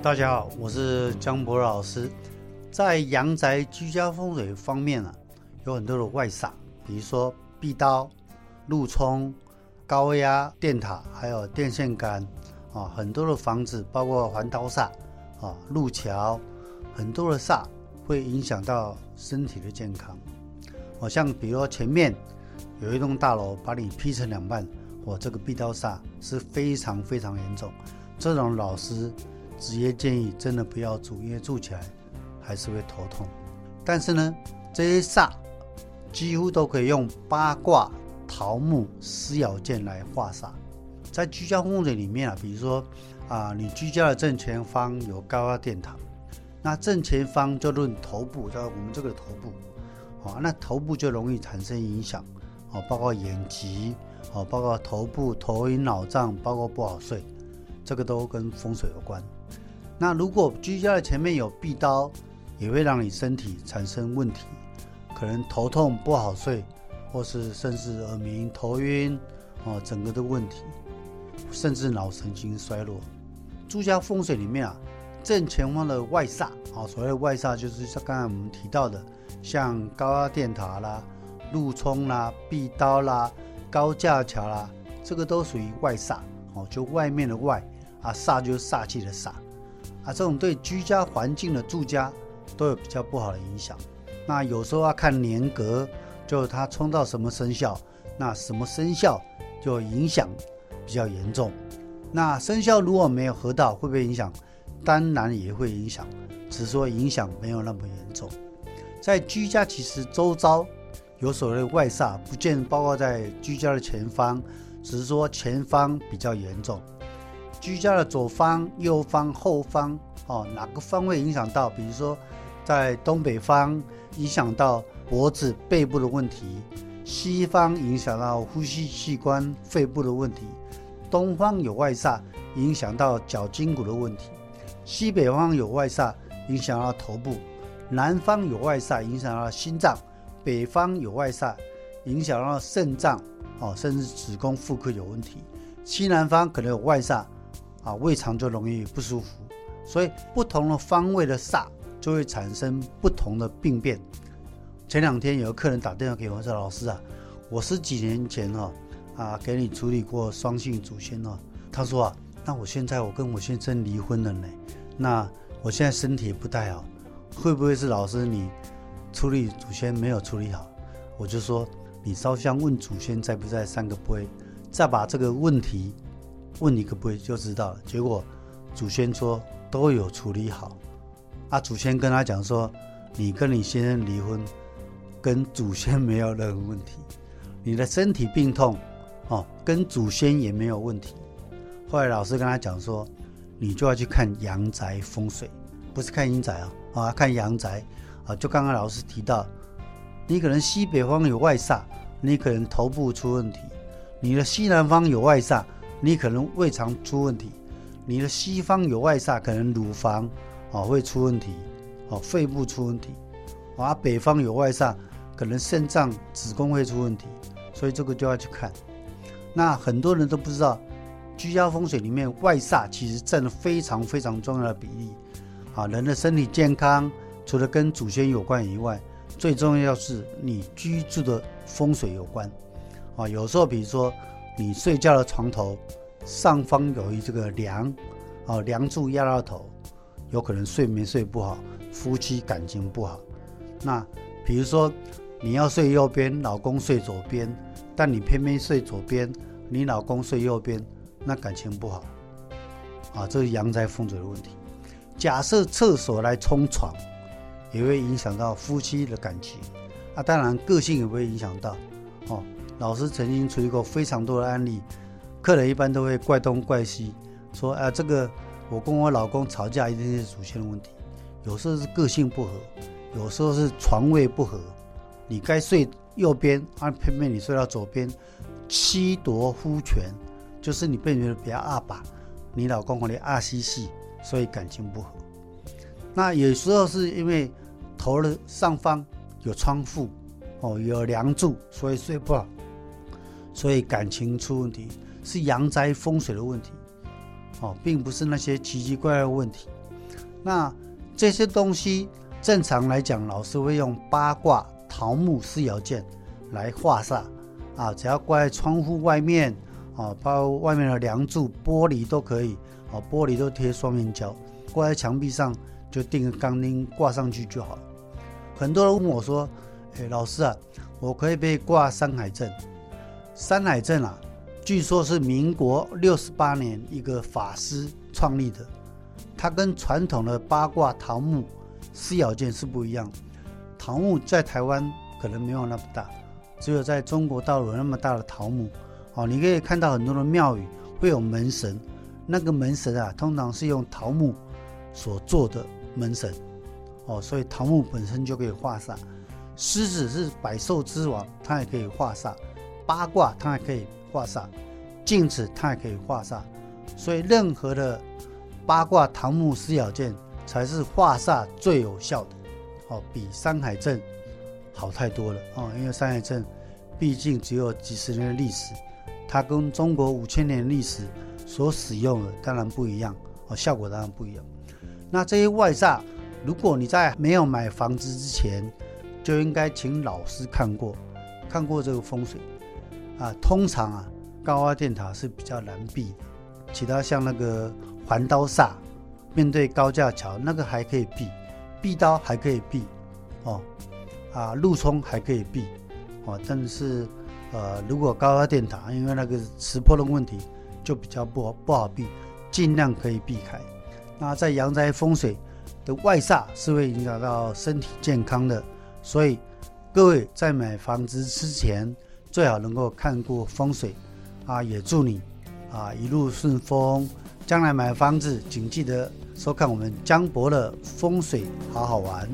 大家好，我是江博老师。在阳宅居家风水方面啊，有很多的外煞，比如说壁刀、路冲、高压电塔，还有电线杆啊，很多的房子，包括环刀煞啊、路桥，很多的煞会影响到身体的健康。好像比如前面有一栋大楼把你劈成两半，我这个壁刀煞是非常非常严重。这种老师职业建议真的不要住，因为住起来还是会头痛。但是呢，这些煞几乎都可以用八卦、桃木、撕咬剑来化煞。在居家风水里面啊，比如说啊，你居家的正前方有高压电塔，那正前方就论头部，在我们这个头部。啊，那头部就容易产生影响，哦，包括眼疾，哦，包括头部头晕脑胀，包括不好睡，这个都跟风水有关。那如果居家的前面有壁刀，也会让你身体产生问题，可能头痛不好睡，或是甚至耳鸣、头晕，哦，整个的问题，甚至脑神经衰弱。住家风水里面啊，正前方的外煞，啊，所谓的外煞就是像刚才我们提到的。像高压电塔啦、路冲啦、壁刀啦、高架桥啦，这个都属于外煞哦，就外面的外啊，煞就是煞气的煞啊，这种对居家环境的住家都有比较不好的影响。那有时候要看年格，就它冲到什么生肖，那什么生肖就影响比较严重。那生肖如果没有合到，会不会影响？当然也会影响，只是说影响没有那么严重。在居家其实周遭有所谓外煞，不见包括在居家的前方，只是说前方比较严重。居家的左方、右方、后方，哦，哪个方位影响到？比如说在东北方影响到脖子、背部的问题；西方影响到呼吸器官、肺部的问题；东方有外煞影响到脚筋骨的问题；西北方有外煞影响到头部。南方有外煞影响到心脏，北方有外煞影响到肾脏，哦，甚至子宫、妇科有问题。西南方可能有外煞，啊，胃肠就容易不舒服。所以不同的方位的煞就会产生不同的病变。前两天有个客人打电话给我说：“老师啊，我十几年前哦啊给你处理过双性祖先哦。”他说啊，那我现在我跟我先生离婚了呢，那我现在身体不太好。会不会是老师你处理祖先没有处理好？我就说你烧香问祖先在不在三个杯，再把这个问题问你可不可以就知道了。结果祖先说都有处理好。啊，祖先跟他讲说，你跟你先生离婚，跟祖先没有任何问题，你的身体病痛哦，跟祖先也没有问题。后来老师跟他讲说，你就要去看阳宅风水，不是看阴宅啊。啊，看阳宅，啊，就刚刚老师提到，你可能西北方有外煞，你可能头部出问题；你的西南方有外煞，你可能胃肠出问题；你的西方有外煞，可能乳房啊会出问题，哦，肺部出问题；啊，北方有外煞，可能肾脏、子宫会出问题。所以这个就要去看。那很多人都不知道，居家风水里面外煞其实占了非常非常重要的比例。啊，人的身体健康，除了跟祖先有关以外，最重要是你居住的风水有关。啊，有时候比如说你睡觉的床头上方有一这个梁，啊，梁柱压到头，有可能睡眠睡不好，夫妻感情不好。那比如说你要睡右边，老公睡左边，但你偏偏睡左边，你老公睡右边，那感情不好。啊，这是阳宅风水的问题。假设厕所来冲床，也会影响到夫妻的感情啊。当然，个性也不会影响到哦。老师曾经处理过非常多的案例，客人一般都会怪东怪西，说啊，这个我跟我老公吵架一定是祖先的问题。有时候是个性不合，有时候是床位不合。你该睡右边，啊，偏偏你睡到左边，妻夺夫权，就是你被人比较二把，你老公和你二西西。所以感情不和，那有时候是因为头的上方有窗户，哦，有梁柱，所以睡不好，所以感情出问题，是阳宅风水的问题，哦，并不是那些奇奇怪怪的问题。那这些东西正常来讲，老师会用八卦桃木四爻剑来化煞啊，只要挂在窗户外面啊，包括外面的梁柱、玻璃都可以啊，玻璃都贴双面胶，挂在墙壁上就钉个钢钉挂上去就好了。很多人问我说：“哎，老师啊，我可以被挂山海镇？山海镇啊，据说是民国六十八年一个法师创立的，它跟传统的八卦桃木四爻剑是不一样。桃木在台湾可能没有那么大，只有在中国大陆有那么大的桃木。哦，你可以看到很多的庙宇会有门神，那个门神啊，通常是用桃木所做的门神。”哦，所以桃木本身就可以化煞，狮子是百兽之王，它也可以化煞；八卦它还可以化煞，镜子它也可以化煞。所以任何的八卦桃木四爻剑才是化煞最有效的。哦，比山海镇好太多了哦，因为山海镇毕竟只有几十年的历史，它跟中国五千年历史所使用的当然不一样哦，效果当然不一样。那这些外煞。如果你在没有买房子之前，就应该请老师看过，看过这个风水啊。通常啊，高压电塔是比较难避的，其他像那个环刀煞，面对高架桥那个还可以避，避刀还可以避，哦，啊，路冲还可以避，哦，但是呃，如果高压电塔，因为那个磁波的问题，就比较不不好避，尽量可以避开。那在阳宅风水。的外煞是会影响到身体健康的，所以各位在买房子之前最好能够看过风水啊！也祝你啊一路顺风，将来买房子请记得收看我们江博的风水好好玩。